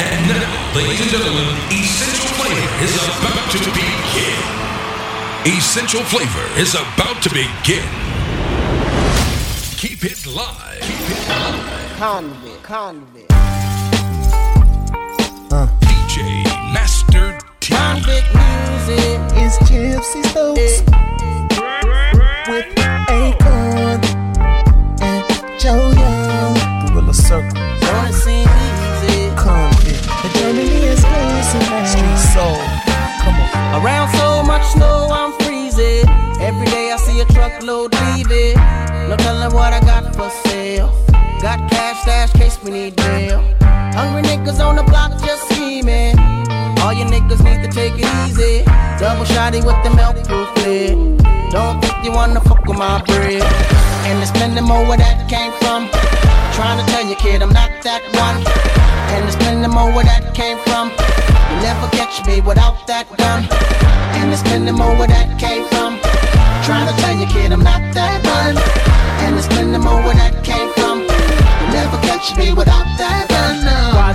And now, ladies and gentlemen, Essential Flavor is about to begin. Essential Flavor is about to begin. Keep it live. Keep it live. Convict, convict. Uh. DJ Master T. Convict music. It's Gypsy Stokes with Akon and Joe Young. Gorilla Circle. Is close Street soul. Come on. Around so much snow, I'm freezing. Every day I see a truckload leaving. No telling what I got for sale. Got cash stash case we need bail. Hungry niggas on the block just scheming. All you niggas need to take it easy. Double shotty with the milk proof lid. Don't think you wanna fuck with my bread. And it's plenty more where that came from. Trying to tell you, kid, I'm not that one. And there's plenty more where that came from. You never catch me without that gun. And there's plenty more where that came from. Trying to tell you, kid, I'm not that one. And there's plenty more where that came from. You never catch me without that gun.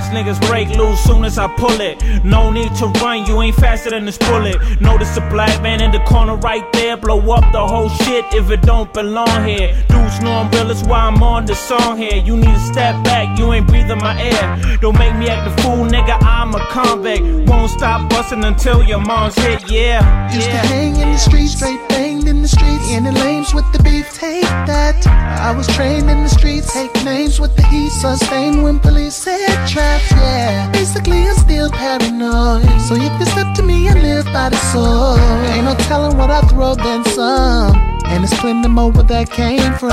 Watch niggas break loose soon as I pull it. No need to run, you ain't faster than this bullet. Notice the black man in the corner right there. Blow up the whole shit if it don't belong here. Dudes know I'm real, that's why I'm on the song here. You need to step back, you ain't breathing my air. Don't make me act a fool, nigga, I'm a convict. Won't stop busting until your mom's hit, yeah. Used to hang in the streets, straight banged in the streets. In the lanes with the beef, take that. I was trained in the streets, take names with the heat, sustained when police said traps, yeah. Basically, I'm still paranoid. So if you step to me, I live by the sword. Ain't no telling what I throw, then some. And it's plenty more where that came from.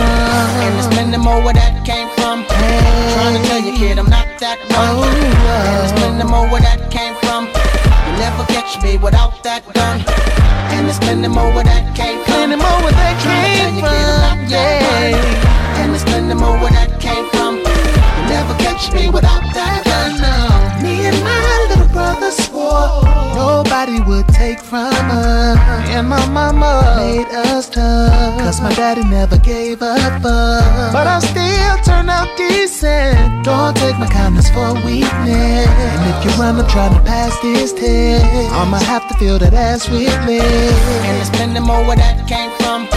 And there's plenty more where that came from. Hey. Trying to tell you, kid, I'm not that oh, one. Oh, And there's plenty more where that came from. Never catch me without that gun. And there's plenty more where that came from. Plenty more where that came you, kid, I'm from, not that one. yeah. And there's plenty more where that came from. You never catch me without that gun. No. Me and my little brother swore nobody would take from us. And my mama made us tough. Cause my daddy never gave up. But I still turn out decent. Don't take my kindness for weakness. And if you run, I'm trying to pass this test. I'ma have to feel that ass with me. And there's plenty more where that came from.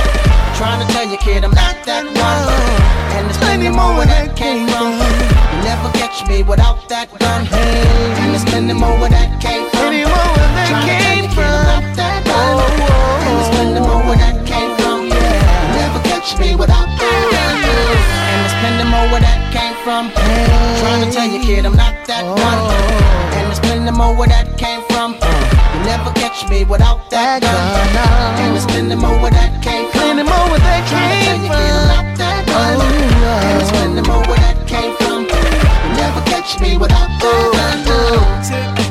Trying to tell you, kid, I'm not that one. And there's plenty more where that came from. You never catch me without that gun. And there's plenty more where that came from. Plenty oh, oh. more where that tell you, kid, I'm not that. Oh, oh, And there's plenty more where that came from. You never catch me without that gun. And there's plenty more where that came from. Trying to tell you, kid, I'm not that one. And there's plenty more where that came from. You never catch me without that That gun. gun, And there's plenty more where that came from. Plenty more where that Tryna tell you, kid, I'm not that one. Oh, And there's plenty more where that came from. You never catch me without that oh, gun. No.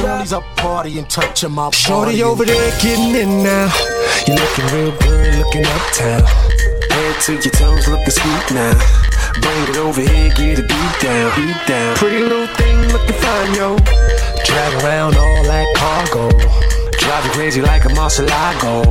Drop. Girlies up party and touching my Shorty over there getting in now. You looking real good, looking uptown. Head to your toes, looking sweet now. Bring it over here, get a beat down, beat down. Pretty little thing, looking fine, yo. Drag around all that cargo. Drive you crazy like a Murcielago.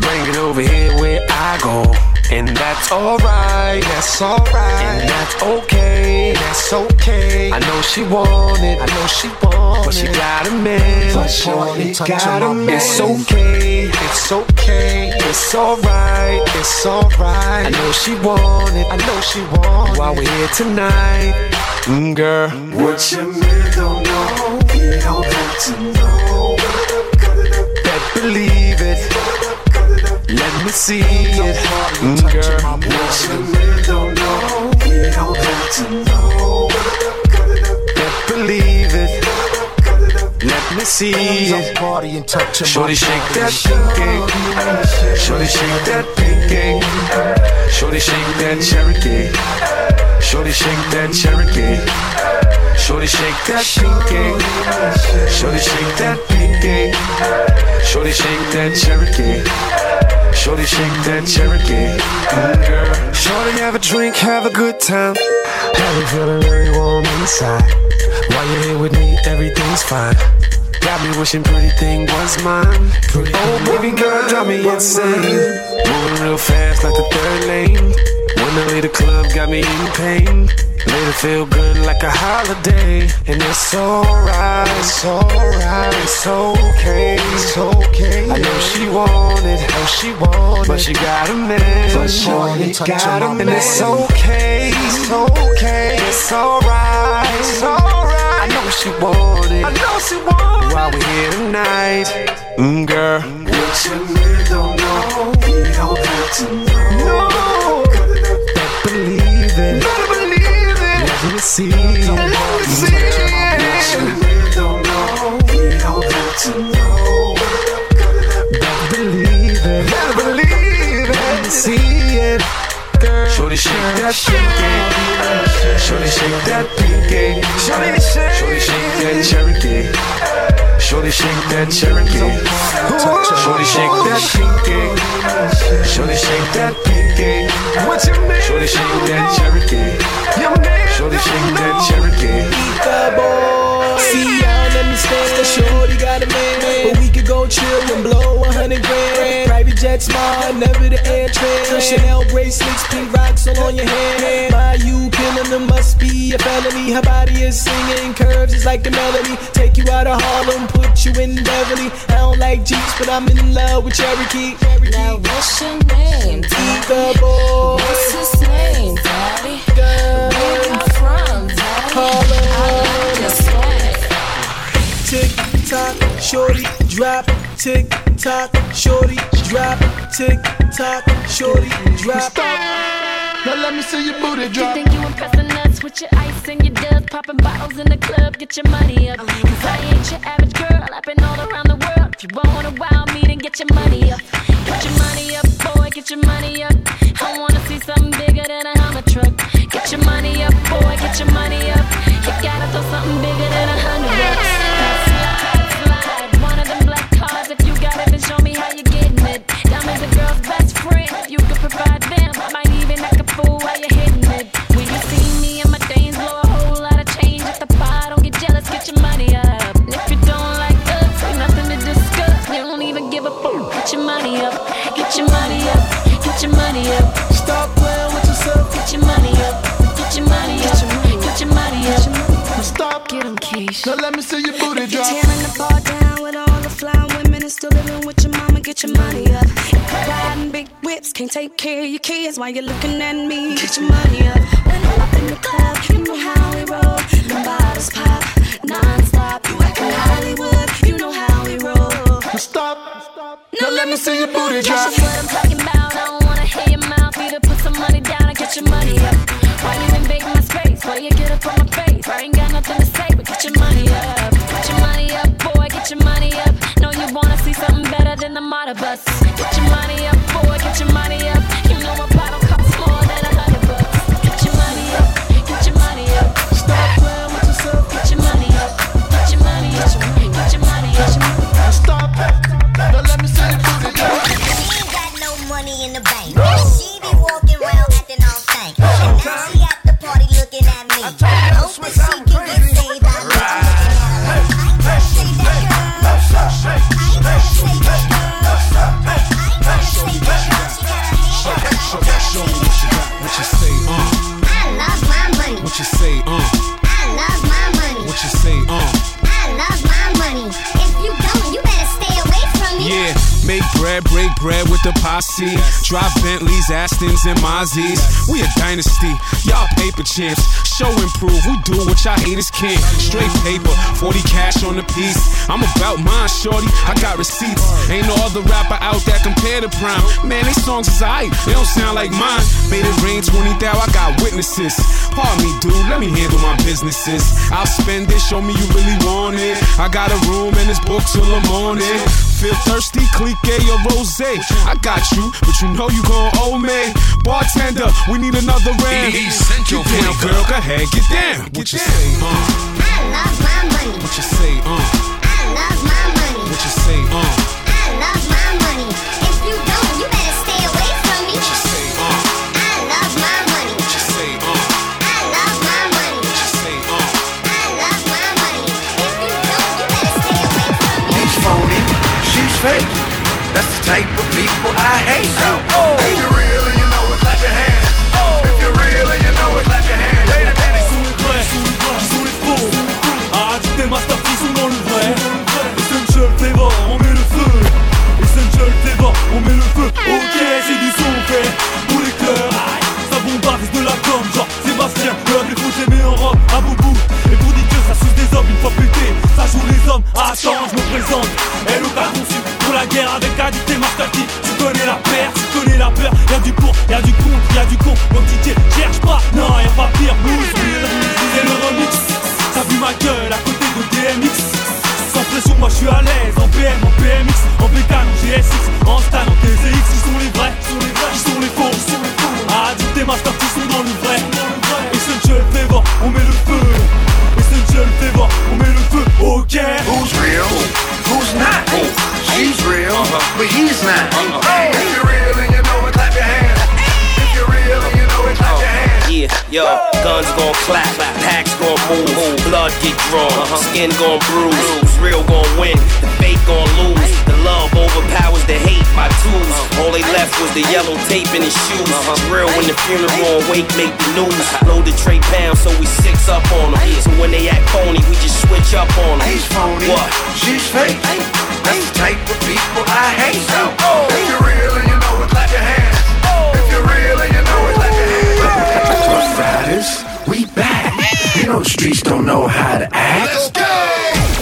Bring it over here where I go. And that's alright, that's alright. And that's okay, that's okay. I know she want it, I know she want it. But she got a man, But shorty got a man. It's okay, it's okay, it's alright, it's alright. I know she want it, I know she want it. While we're here tonight, mm, girl. What you men don't know, you don't have to know. Better believe. Let me see it, mm, girl. What you men don't know, you don't have to know. Better believe it. Let me see it. Shorty shake that pinky. Shorty shake that pinky. Shorty shake that Cherokee. Shorty shake that Cherokee. Shorty shake that pinky. Shorty shake that pinky. Shorty shake that Cherokee. Shorty shake that Cherokee. Mm, girl. Shorty have a drink, have a good time. Have me feeling very warm inside. While you're here with me, everything's fine. Got me wishing pretty thing was mine. Oh, baby girl, drive me insane. Moving real fast like the third lane. When I leave the club, got me in pain. Made it feel good like a holiday. And it's alright, it's alright, it's okay, it's okay. I know she wanted, know she wanted, but she got a man, but she got a man. And it's okay, it's okay, it's alright, it's alright. I know she wanted, I know she wanted. While we're here tonight, mm, girl. What you really don't know, you don't have to know. No, see, let me see it. don't know, you don't have to know. Better believe it, better believe it. See it. Shorty shake that pinky. Shorty shake that pinky. Shorty shake that Cherokee. Shorty shake that Cherokee. Shorty shake that pinky. Shorty shake that pinky. What you mean? Shorty shake that Cherokee. Shorty shake that Cherokee. the boy. See, I don't understand. Shorty got a man, but we could go chill and blow a hundred grand. Private jet smart, never the air train. Chanel bracelets, pink rocks all on your hand. My you killing them must be a felony. Her body is singing, curves is like the melody. Take you out of Harlem, put you in Beverly. I don't like Jeeps, but I'm in love with Cherokee. Now what's your name, daddy? The boy, What's his name, daddy? girl, Where you from, daddy? Harlem. I like your swag. tick tock, shorty drop, tick tock, shorty drop, tick tock, shorty drop. Now let me see your booty drop. You think you impressing us with your ice and your dubs, popping bottles in the club, get your money up. Cause I ain't your average girl, I've been all around the world. If you wanna wow me, then get your money up. Get your money up, boy, get your money up. I wanna see something bigger than a Hummer truck. Get your money up, boy, get your money up. You gotta throw something bigger than a hundred bucks. Diamonds a girl's can't take care of your kids while you're looking at me. Get your money up. When I'm up in the club, you know how we roll. The bottles pop non-stop. You acting Hollywood, you know how we roll. Stop. Now let me see your booty drop. That's what I'm talking about. Bread, with the posse. Drive Bentleys, Astons, and Mazzies. We a dynasty, y'all paper champs. Show improve, we do what y'all haters can't. Straight paper, 40 cash on the piece. I'm about mine, shorty. I got receipts. Ain't no other rapper out that compare to Prime. Man, they songs is aight, they don't sound like mine. Made it rain 20 thou, I witnesses. Pardon me, dude, let me handle my businesses. I'll spend it, show me you really want it. I got a room and it's booked till the morning. Feel thirsty, clique or rose. I got you, but you know you gon' owe me. Bartender, we need another round. Essential Get down, girl, go ahead, get down. What you say, uh? I love my money. What you say, uh? I love my money. What you say, uh? People I hate. Avec Addict et Master T. Tu connais la paire, tu connais la peur. Y'a du pour, y'a du contre, y'a du con. Mon DJ, cherche pas. Non, y'a pas pire. Blues, c'est le remix. T'as vu ma gueule à côté de DMX. Sans pression, moi je suis à l'aise en PM, en PMX, en bécane, en GSX, en stan, en TZX. Qui sont les vrais, qui sont les vrais, qui sont les faux, qui sont les. Addict et Master qui sont dans le vrai. Essential Flavor, on met le feu. Essential Flavor, on met le Real, but he's not. If you're Yeah, yo, guns gon' clap, packs gon' move, blood get drawn, skin gon' bruise, real gon' win, the fake gon' lose, the love overpowers the hate, my tools, all they left was the yellow tape in his shoes, it's real when the funeral wake make the news, load the tray pounds so we six up on them, so when they act phony, we just switch up on them. He's phony, What? she's fake. That's the type of people I hate. So oh. If you're real and you know it, clap your hands. Oh. If you're real and you Rough Riders, we back. You know streets don't know how to act. Let's go!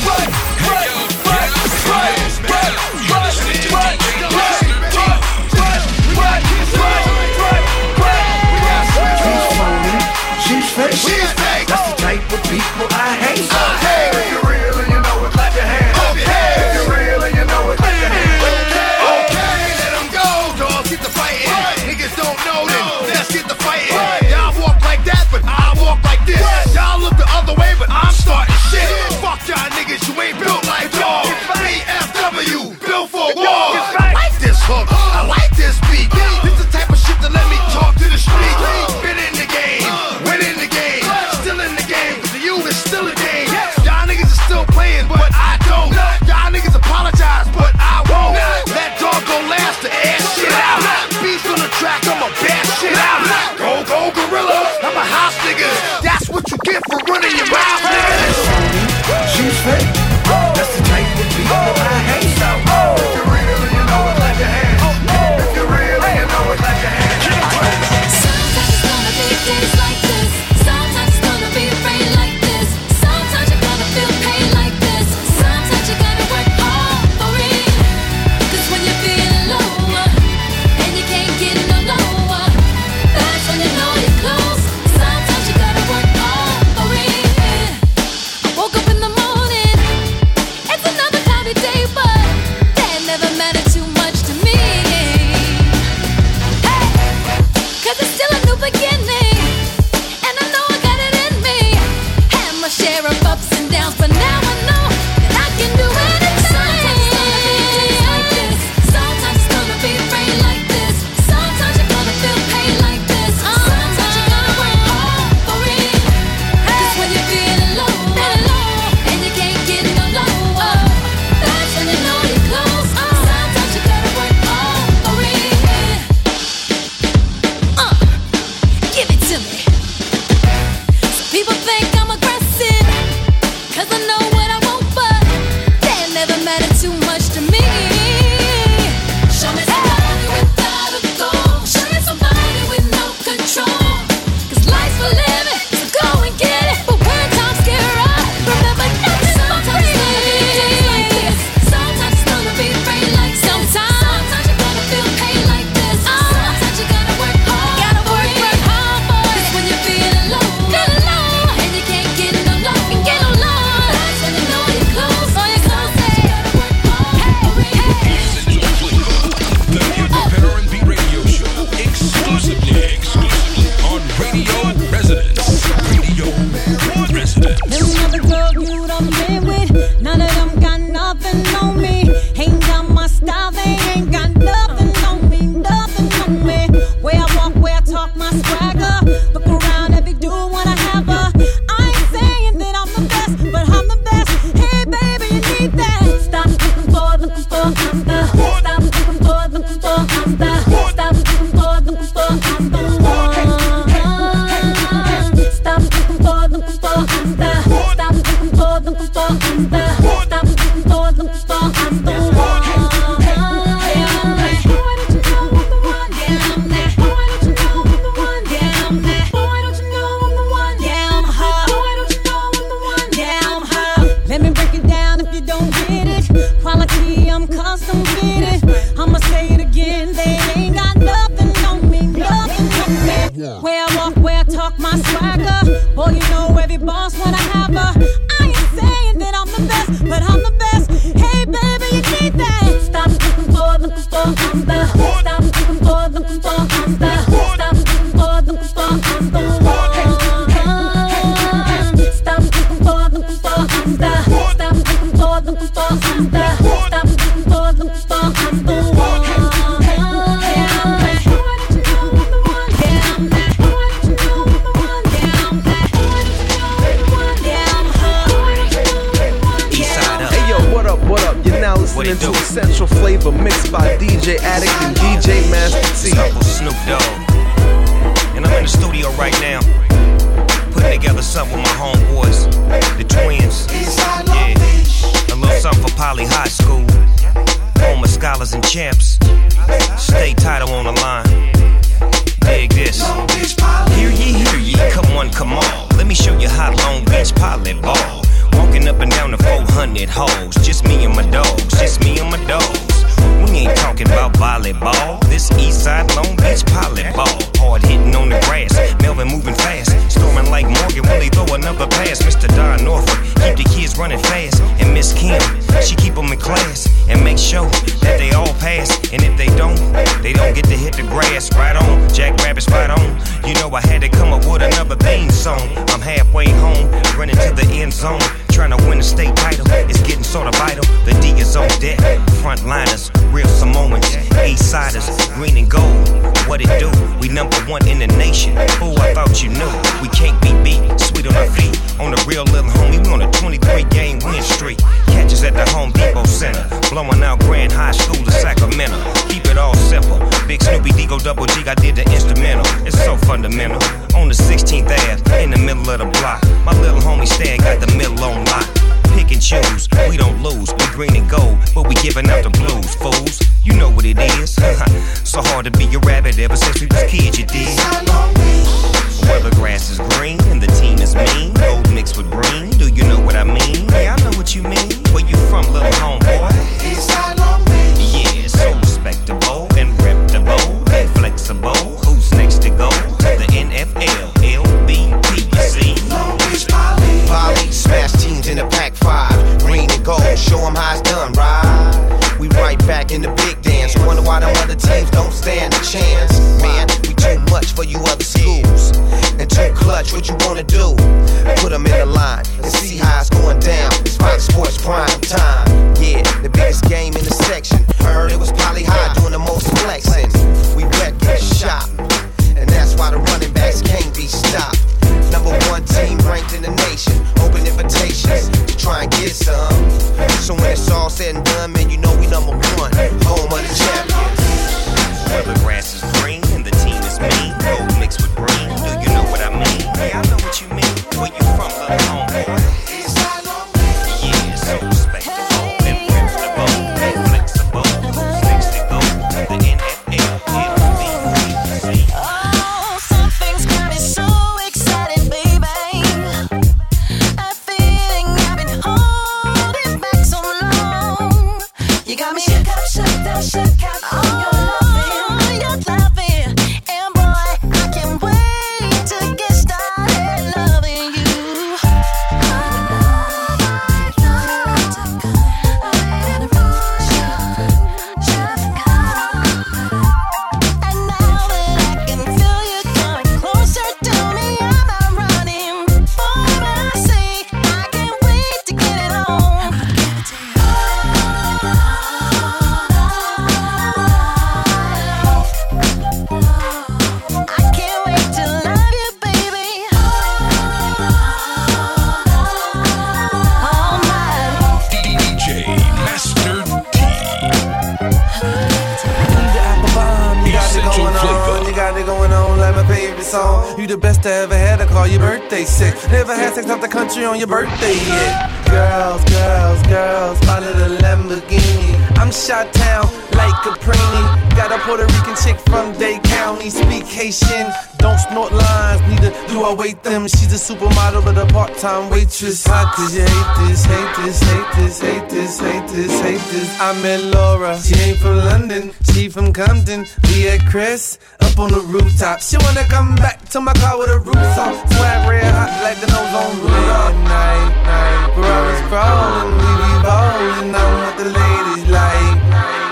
On your birthday yet. Girls, girls, girls, follow the Lamborghini. I'm shot town like Caprini. Got a Puerto Rican chick from Dade County. Speak Haitian, don't snort lines, neither do I wait them. She's a supermodel but a part-time waitress. How could you hate this, hate this, hate this, hate this, hate this, hate this? I met Laura, she ain't from London, she from Compton. We at Chris, up on the rooftop. She wanna come back to my car with a roof off. Swag red hot like the nose on Rudolph. Night, night, Ferraris crawling, we be ballin'. I'm what the ladies like.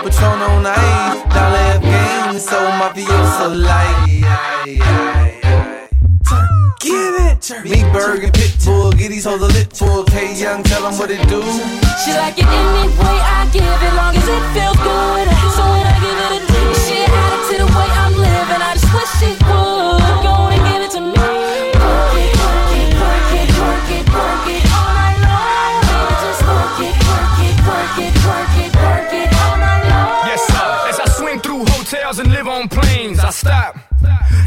Patron on ice, dollar F game, so mafioso like. Get it! Me, Berg, and Pitbull, get these hoes a lit full. K Young, tell them what it do. She like it any way I give it, long as it feels good. So when I give it the way I'm living. I just wish would go on and give it to me. Work it, work it, work it, work it, work it all night long. Just work it, work it, work it, work it, work it all night long. Yes, sir. As I swing through hotels and live on planes, I stop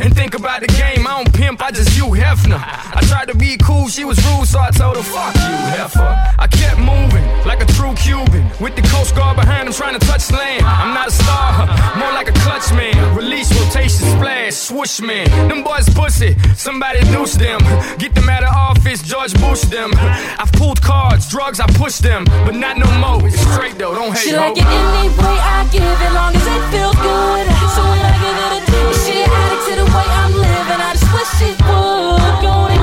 and think about the game. I don't pimp, I just you Hefner. I tried to be cool, she was rude, so I told her, fuck you, heifer. I kept moving like a true Cuban with the Coast Guard behind him trying to touch land. I'm not a star, more like a clutch man. Release, rotation, splash, swoosh man. Them boys pussy, somebody deuce them. Get them out of office, George Bush them. I've pulled cards, drugs, I push them, but not no more. It's straight though, don't hate She like it any way I give it, long as it feels good. So when I give it a she addict to the way I'm living. I just wish she would go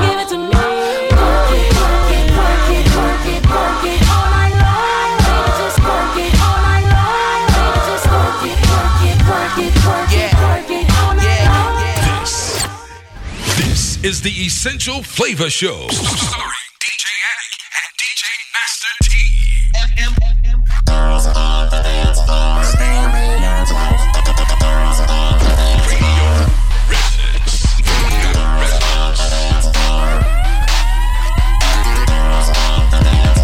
is the Essential Flavor Show. Starring DJ Attic and DJ Master T.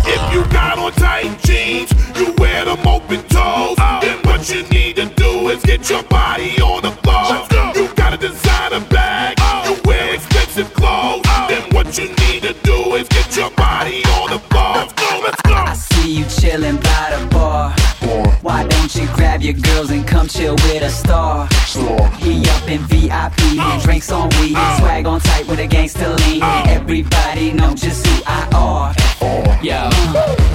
If you got on tight jeans, you wear them open toes. Then what you need to do is get your body on the floor. You got a designer bag, what you need to do is get your body on the floor. Let's go, let's go. I see you chillin' by the bar. Why don't you grab your girls and come chill with a star? He up in VIP, and oh. drinks on weed, oh. swag on tight with a gangster lean. Oh. Everybody know just who I are. Yo,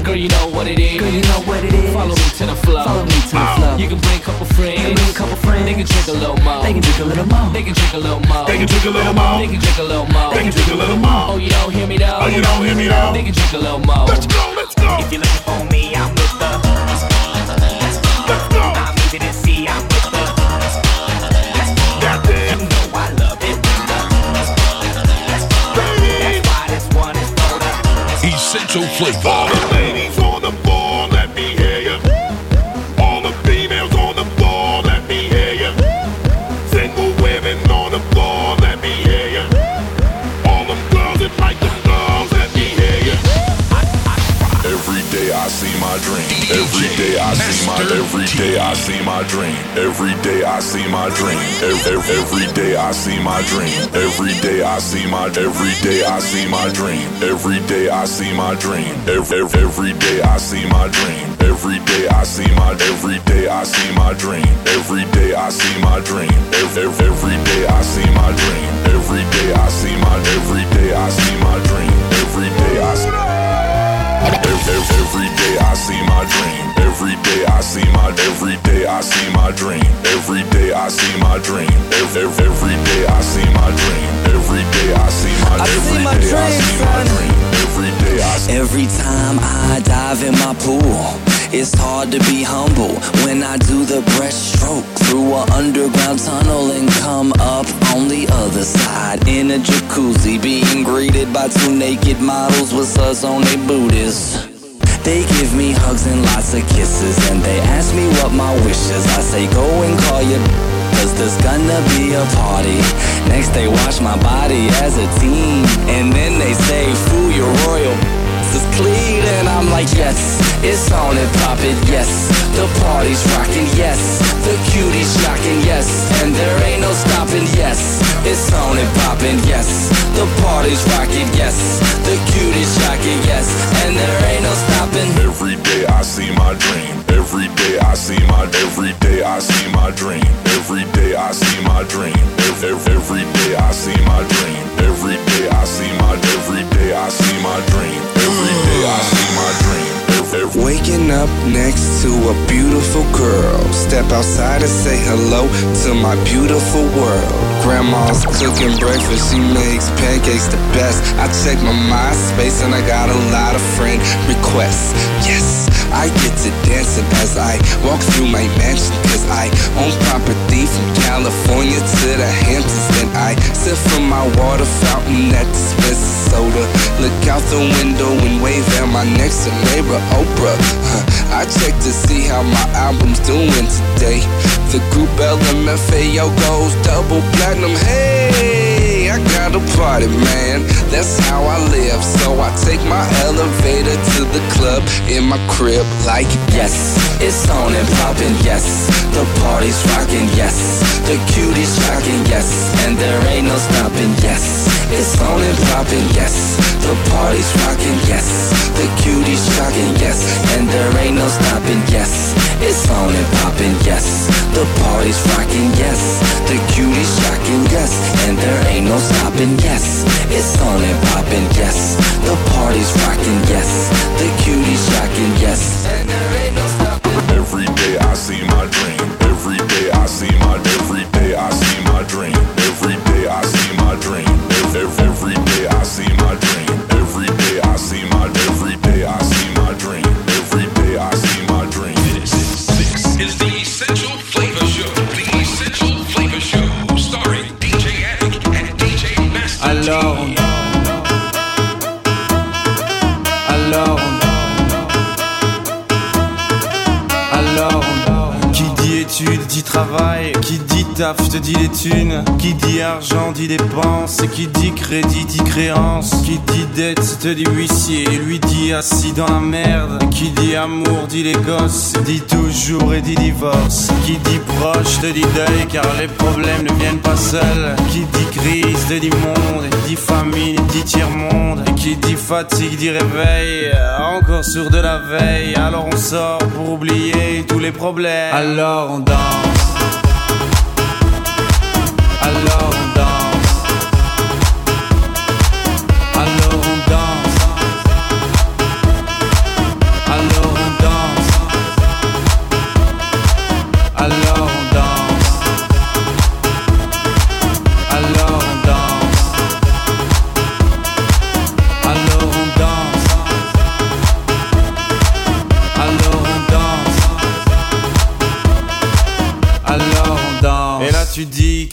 girl, you know what it is. Girl, you know what it is. Follow me to the flow. Follow me to the flow. You can bring a couple friends. You can bring a couple friends. They can drink a little more. They can drink a little more. They can drink a little more. They can drink a little more. They can drink a little more. They can drink a little more. Oh, you don't hear me though. Oh, you don't hear me though. They can drink a little more. Let's go, let's go. If you're looking for me, the. Essential see my every day I see my dream. Every day I see my dream. Every, every day I see my dream. Every day I see my every day I see my dream. Every day I see my dream. Every, every day I see my dream. Every day I see my every day I see my dream. Every day I see my dream. Every, every day I see my dream. Every day I see my every day I see my dream. Every day I see Every, every day I see my dream. Every day I see my every day I see my dream. Every day I see my dream. Every, every day I see my dream. Every day I see my I see my day I see my dream. Every day I see Every time I dive in my pool, it's hard to be humble when I do the breaststroke through an underground tunnel and come up on the other side in a jacuzzi, being greeted by two naked models with suds on their booties. They give me hugs and lots of kisses, and they ask me what my wish is. I say, go and call your Cause there's gonna be a party. Next, they wash my body as a team. And then they say, fool, your royal is clean. And I'm like, yes, it's on and pop yes. The party's rocking, yes. The cuties shocking, yes. And there ain't no stopping, yes. It's on and popping, yes. The party's rocking, yes. The next to a beautiful girl. Step outside and say hello to my beautiful world. Grandma's cooking breakfast, she makes pancakes the best. I check my MySpace and I got a lot of friend requests. Yes, I get to dancing as I walk through my mansion. Cause I own property from California to the Hamptons. Then I sip from my water fountain that dispenses soda. Look out the window and wave at my next neighbor, Oprah. Huh, I check to see how my album's doing today. The group LMFAO goes double platinum. Hey, I got a party, man. That's how I live. So I take my elevator to the club in my crib, like Yes, it's on and poppin', yes. The party's rockin', yes. The cuties rockin', yes. And there ain't no stoppin', yes. It's on and poppin', yes. The party's rockin', yes. The cuties rockin', yes. And there ain't no stoppin', yes. It's on and poppin', yes. The party's rockin', yes. The cuties rockin', yes. And there ain't no stoppin', yes. It's on and poppin', yes. The party's rockin', yes. The cuties rockin', yes. And there ain't no stoppin'. Every day I see my dream. Every day I see my every day I see my dream. Every day I see my dream. Every, day I see my dream. Études dit travail, qui dit taf te dit les thunes, qui dit argent dit dépenses, qui dit crédit dit créance, qui dit dette te dit huissier, lui dit assis dans la merde, qui dit amour dit les gosses, dit toujours et dit divorce, qui dit proche te dit deuil. Car les problèmes ne viennent pas seuls, qui dit crise te dit monde, dit famine dit tiers-monde, et qui dit fatigue dit réveil, encore sur de la veille, alors on sort pour oublier tous les problèmes, alors on danse. Alors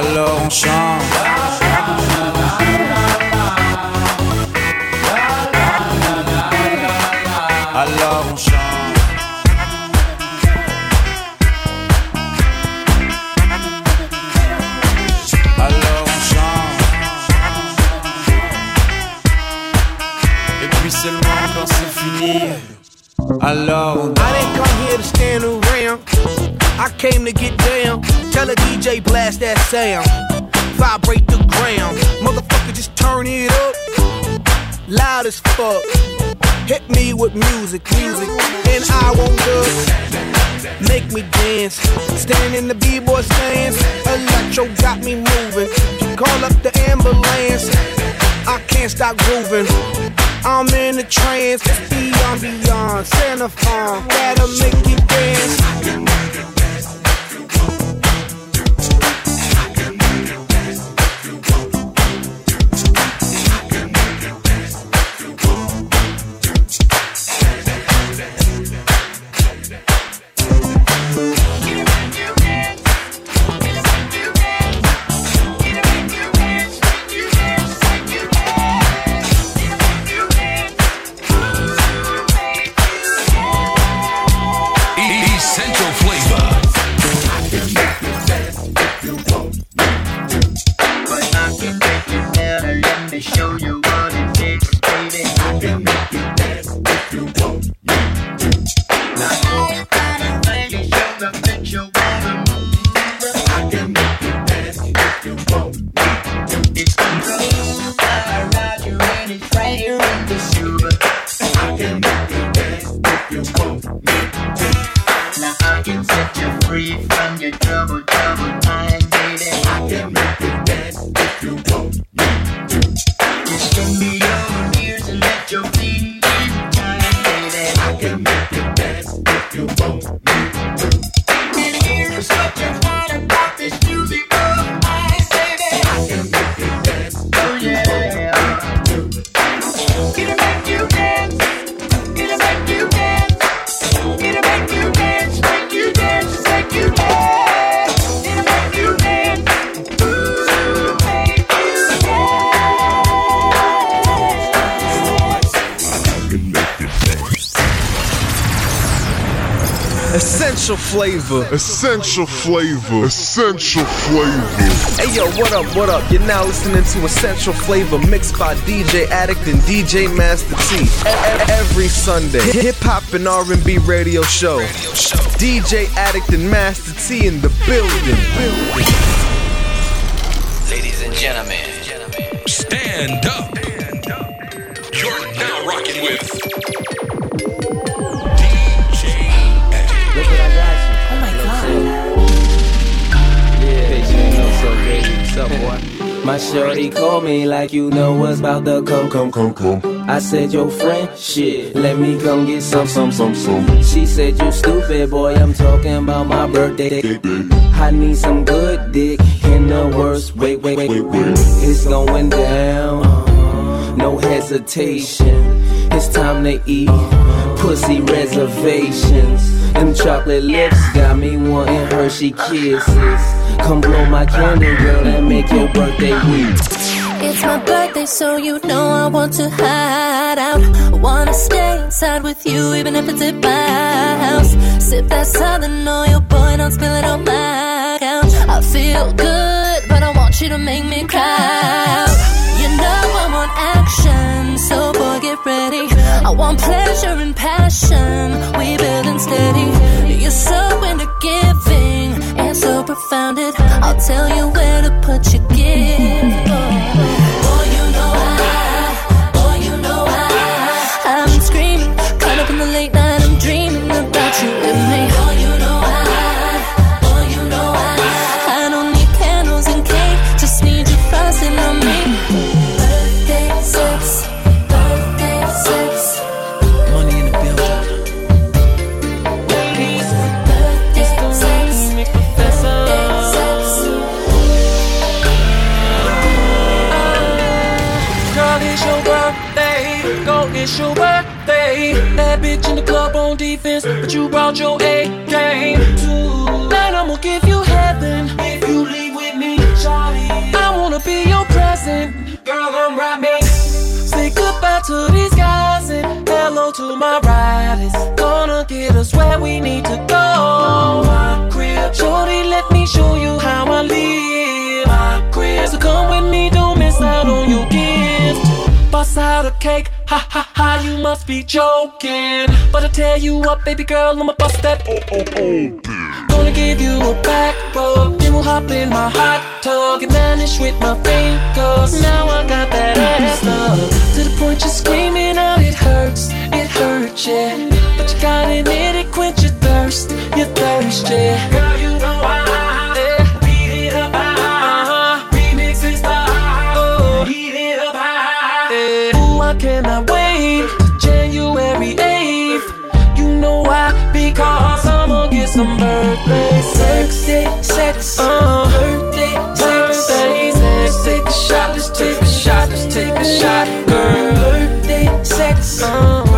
Alors on chante. Alors on chante. Alors on chante. Et puis seulement quand c'est fini. Alors on I here to stand. I came to get down. Tell a DJ blast that sound. Vibrate the ground. Motherfucker, just turn it up. Loud as fuck. Hit me with music, music. And I won't just make me dance. Stand in the B-boy stands. Electro got me moving. Call up the ambulance. I can't stop grooving. I'm in a trance, beyond, beyond, Santa Fe, that'll make you dance. Flavor. Essential flavor. Essential flavor. Hey yo, what up, what up? You're now listening to Essential Flavor mixed by DJ Addict and DJ Master T. Every Sunday, hip hop and R&B radio show. DJ Addict and Master T in the building. Ladies and gentlemen, stand up. You're now rocking with My shorty called me like you know what's about to come, come, come, come. I said, yo, friend, shit, let me come get some, some, some, some. She said, you stupid, boy, I'm talking about my birthday. I need some good dick in the worst way, wait, wait, wait. It's going down, no hesitation. It's time to eat pussy reservations. Them chocolate lips got me wanting Hershey kisses. Come blow my candle, girl, and make your birthday week. It's my birthday, so you know I want to hide out. I wanna stay inside with you, even if it's at my house. Sip that southern oil, boy, don't spill it on my couch. I feel good, but I want you to make me cry. You know I want action, so boy, get ready. I want pleasure and passion, we building steady. You're so into giving and profound, it I'll tell you where to put your gift. On but you brought your A game. Tonight I'ma give you heaven if you leave with me, Shawty. I wanna be your present, girl. I'm rapping. Say goodbye to these guys and hello to my riders. Gonna get us where we need to go. My Shorty, let me show you how I live. My crib, so come with me, don't miss out on your gift. Bust out a cake, ha ha ha, you must be joking. But I tell you what, baby girl, I'ma bust that oh oh oh. Gonna give you a back rub, then we'll hop in my hot tub and vanish with my fingers. Now I got that ass up to the point you're screaming out, it hurts, it hurts, yeah. But you gotta admit it, quench your thirst, your thirst, yeah. Girl, you know Some birthday sex. Birthday sex. Uh, birthday sex. Birthday sex. Take a shot, let's take a shot, let's take a shot, girl. Birthday sex. Uh,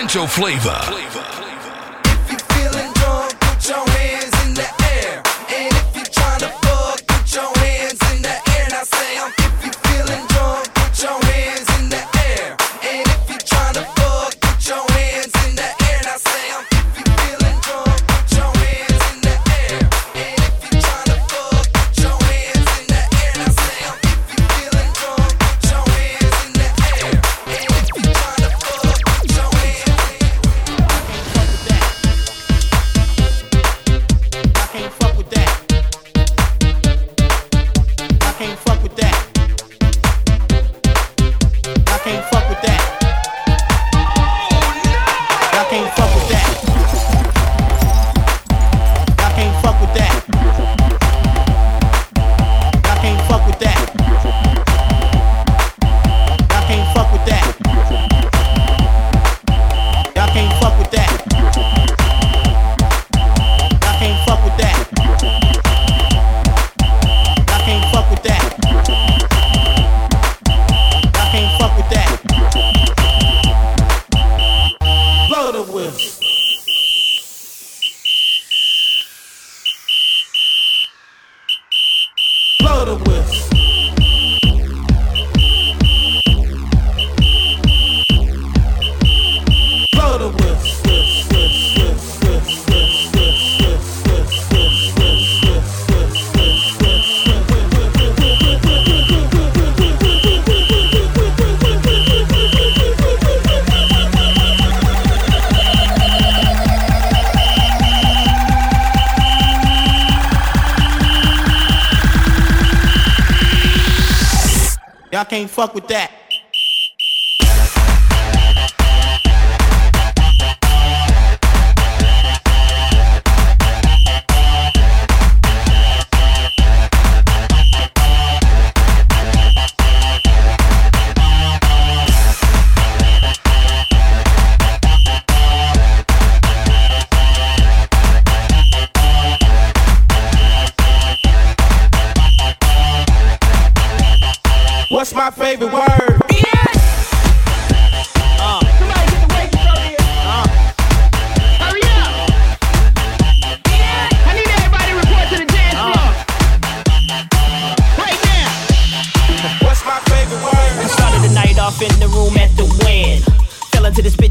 potential flavor. flavor. fuck with that. fuck with that.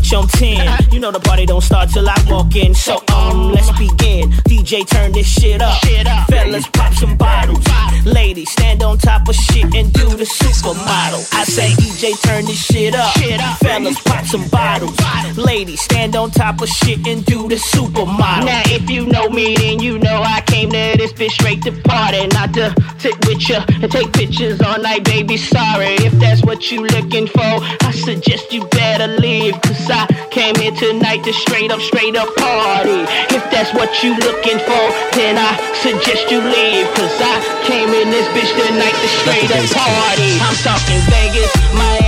10. You know the party don't start till I walk in. So, um, let's begin. DJ, turn this shit up. Fellas, pop some bottles. Ladies, stand on top of shit and do the supermodel. I say, DJ, turn this shit up. Fellas, pop some bottles. Ladies, stand on top of shit and do the supermodel. Now, if you know me, then you know I came to this bitch straight to party, not to sit with ya and take pictures all night, baby. Sorry if that's what you looking for. I suggest you better leave, cause I I came here tonight to straight up, straight up party. If that's what you looking for, then I suggest you leave. Cause I came in this bitch tonight to straight up party. I'm talking Vegas, my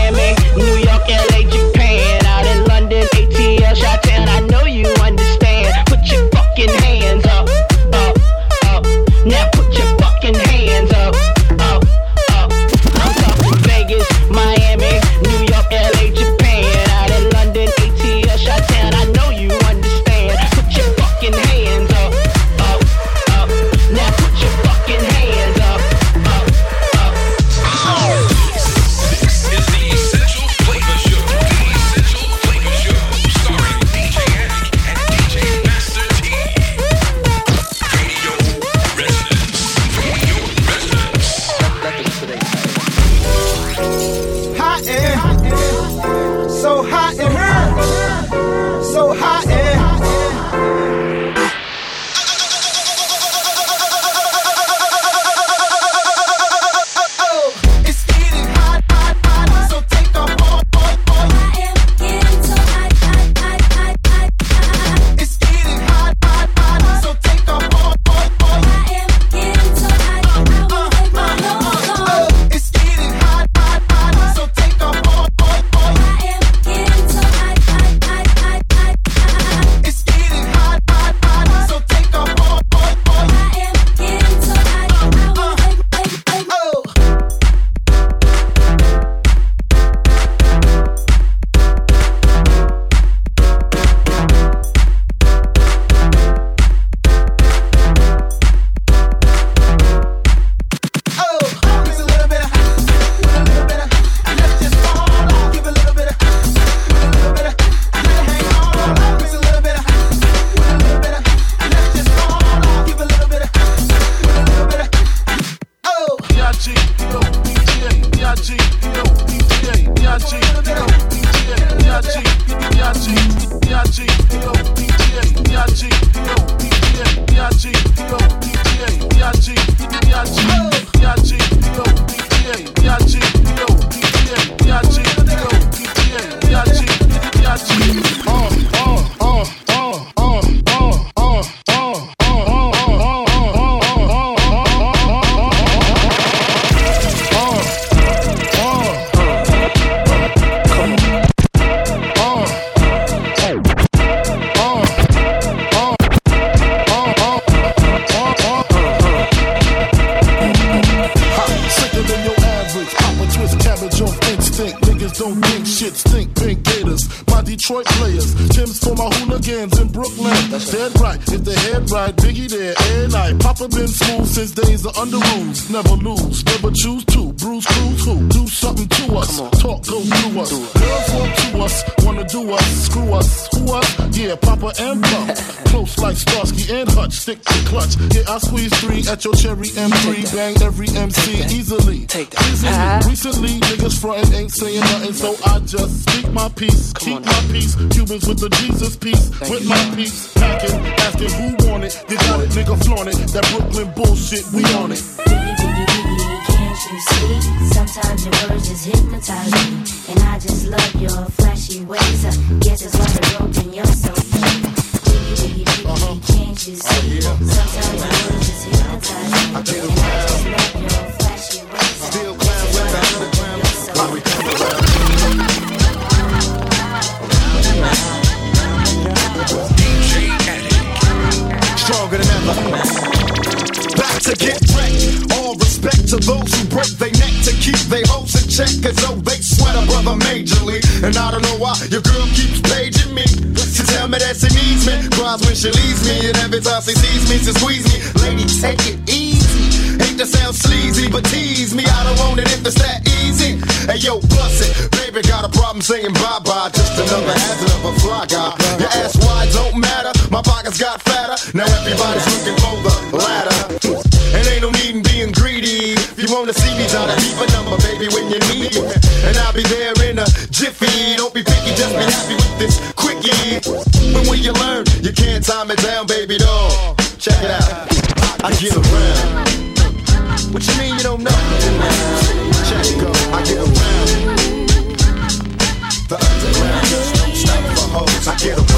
niggas frontin' ain't saying nothing, so I just speak my peace, keep my peace. Cubans with the Jesus peace, with my peace. Packing, asking who want it, they got it, nigga flaunt it. That Brooklyn bullshit, we on it. Biggie, biggie, biggie, can't you see? Sometimes your words just hypnotize me, and I just love your flashy ways. I guess it's why they're you're so Biggie, biggie, biggie, can't you see? Sometimes your words just hypnotize me, and I just love your flashy ways. Still climb. Stronger than ever. Back to get wrecked. All respect to those who break their neck to keep their hopes in check. As though they sweat a brother majorly. And I don't know why your girl keeps paging me. She tell me that she needs me. Cries when she leaves me. And every time she sees me, she squeeze me. Lady, take it. Hate to sound sleazy, but tease me. I don't want it if it's that easy. Hey yo, bust it. Baby got a problem saying bye bye. Just another hazard of a fly guy. Your ass wide don't matter. My pockets got fatter. Now everybody's looking for the ladder. And ain't no need in being greedy. If you wanna see me, try to keep a number, baby, when you need me. And I'll be there in a jiffy. Don't be picky, just be happy with this quickie. But when you learn, you can't time it down, baby doll. Check it out. I get around. What you mean you don't know? Check go. I get around. The underground don't stop for hoes. I get around.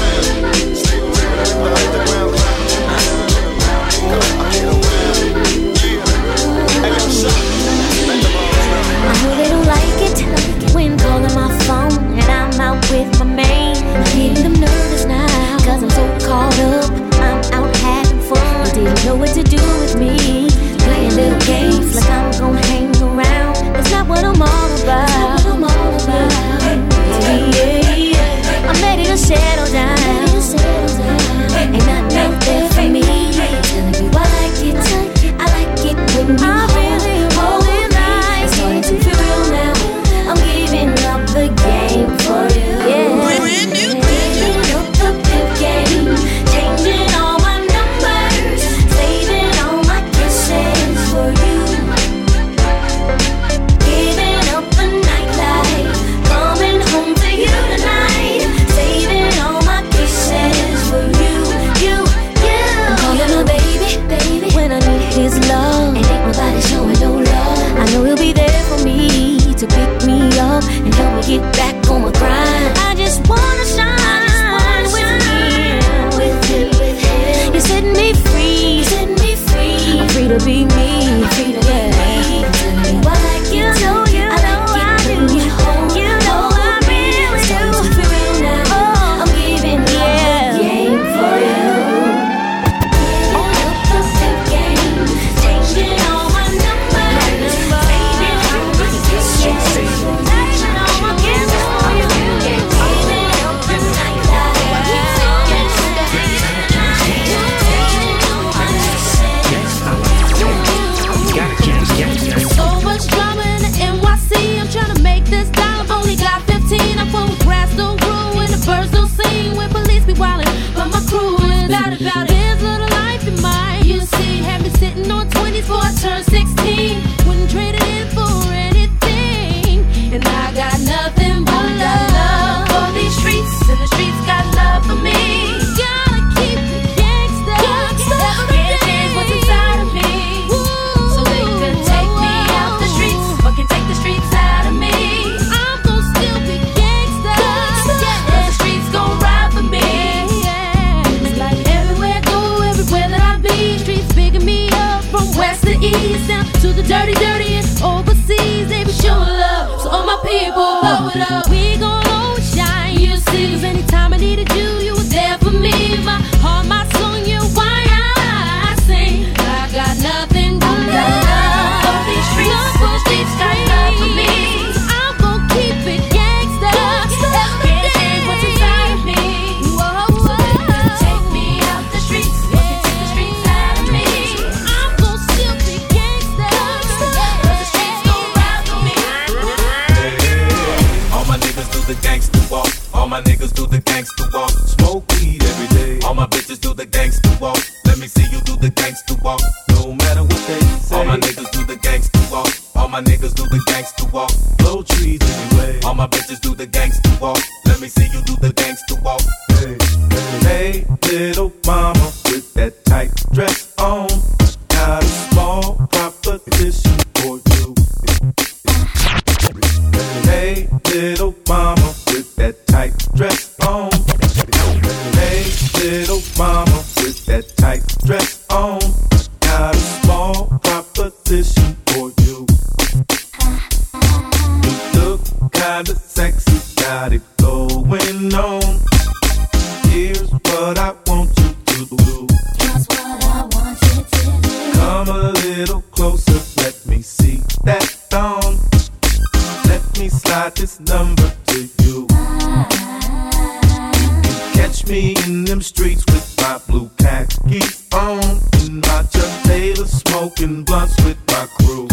Smoking blunts with my crew.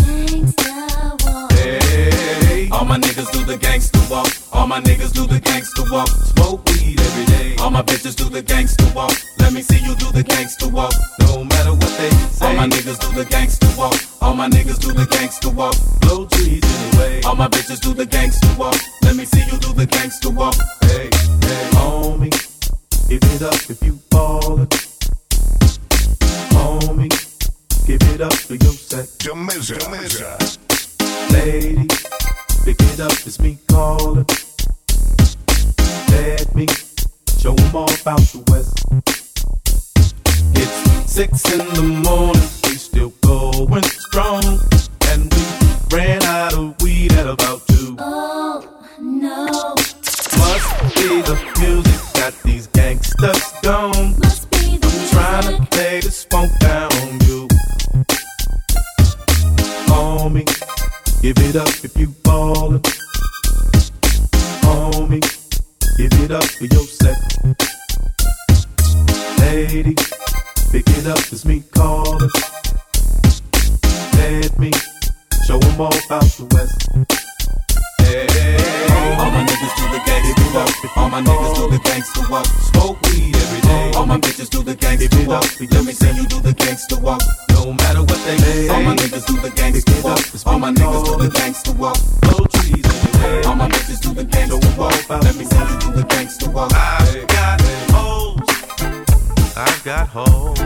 Hey, All my niggas do the gangster walk. All my niggas do the gangster walk. smoke weed every day. All my bitches do the gangster walk. Let me see you do the gangster walk. No matter what they say. All my niggas do the gangster walk. All my niggas do the gangster walk. blow trees anyway. All my bitches do the gangster walk. Let me see you do the gangster walk. Hey, hey, homie, give it up if you ballin'. Homie, give it up for your set. Jamaica. Lady, pick it up, it's me calling. Let me show 'em all about the West. It's six in the morning, we still going strong. And we ran out of weed at about two. Oh, no. Must be the music got these gangsters gone. Must be the I'm trying to lay this funk down on you. Homie, give it up if you ballin'. Homie, give it up for your set. Lady, pick it up, it's me calling. Let me show 'em all about the West. All my niggas do the gangster walk. All my niggas do the gangster walk. smoke weed every day. All my bitches do the gangster walk. Let me see you do the gangster walk. No matter what they say. All my niggas do the gangster walk. All my niggas do the gangster walk. blow trees anyway. All my bitches do the gangster walk. Let me see you do the gangster walk. I've got hoes. I've got hoes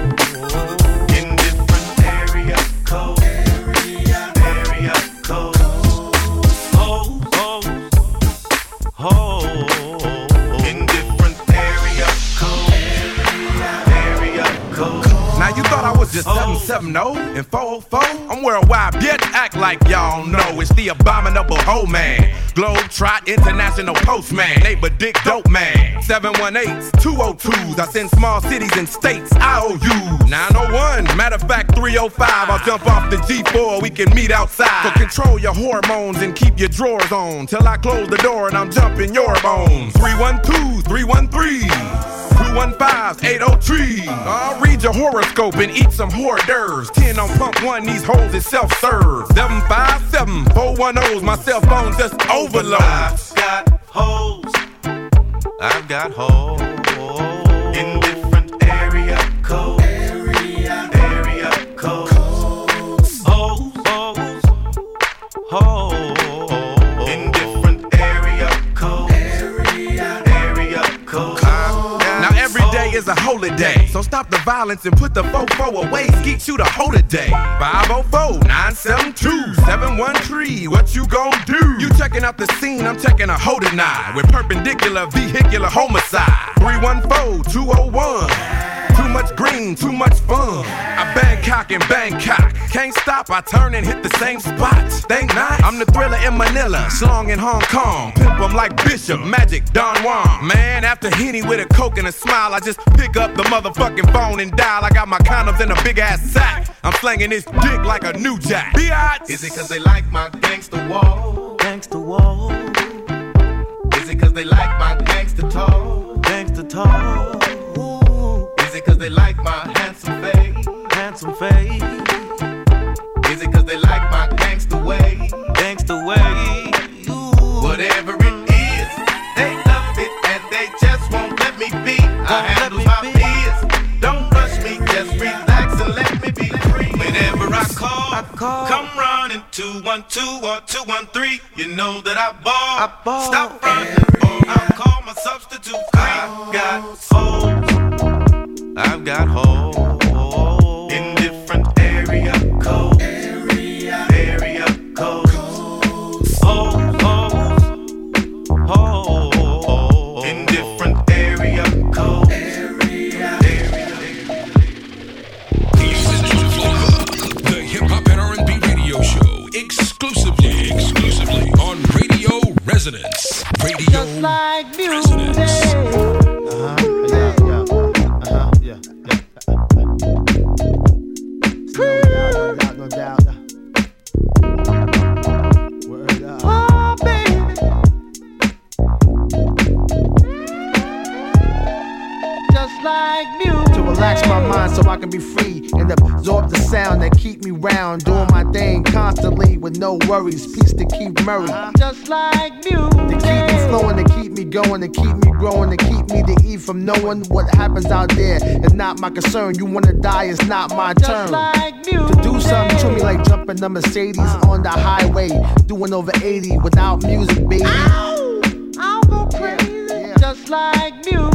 in different area codes. Hoes I was just 770 and 404? I'm worldwide, bitch. Act like y'all know it's the abominable hoe man. Globe Trot International Postman. Neighbor Dick Dope Man. 718s, 202s. I send small cities and states IOUs. 901, matter of fact 305. I'll jump off the G4. We can meet outside. So control your hormones and keep your drawers on. Till I close the door and I'm jumping your bones. 312, 313. 215 803. I'll read your horoscope and eat some hors d'oeuvres. 10 on pump one, these holes is self serve. 757 410's my cell phone just overload. I've got holes. I've got holes. in different area codes. Area, codes. Hoes, hoes, hoes is a holiday. So stop the violence and put the fofo away. Skeet you the whole day. 504-972-713. What you gon' do? You checking out the scene, I'm checking a tonight. With perpendicular vehicular homicide. 314-201. Too much green, too much fun. I Bangkok and Bangkok. Can't stop, I turn and hit the same spot. Think not? I'm the thriller in Manila, slong in Hong Kong. Pimp 'em like Bishop, Magic, Don Juan. Man, after Henny with a coke and a smile, I just pick up the motherfucking phone and dial. I got my condoms in a big ass sack. I'm slanging this dick like a new jack. Biatch! Is it cause they like my gangster wall? Gangster wall. Is it cause they like my gangster talk? Gangster talk. Cause they like my handsome face? Handsome face. Is it cause they like my gangster way? Gangster way. Whatever it is, they love it and they just won't let me be. I handle my fears, Don't rush me, just relax and let me be free. Whenever I call, I call. come running 212 or 213. You know that I ball. Stop running or I'll call my substitute. I've got hoes. I've got hoes in different area codes. Area, area codes. Hoes, hoes, hoes in different area codes. Area, The Hip Hop and R&B Radio Show, exclusively, exclusively on Radio Resonance. Radio Just like music. Uh-huh. can be free and absorb the sound that keep me round. Doing my thing constantly with no worries. Peace to keep Murray. Uh-huh. Just like music. To keep me flowing, to keep me going, to keep me growing, to keep me to eat from knowing what happens out there. It's not my concern. You wanna die, it's not my Just turn. Like to do something to me like jumping the Mercedes uh-huh. on the highway. Doing over 80 without music, baby. I'll go crazy. Just like music.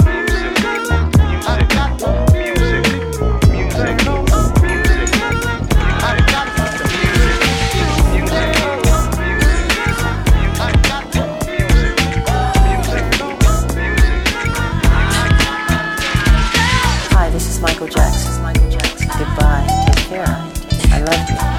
I love you.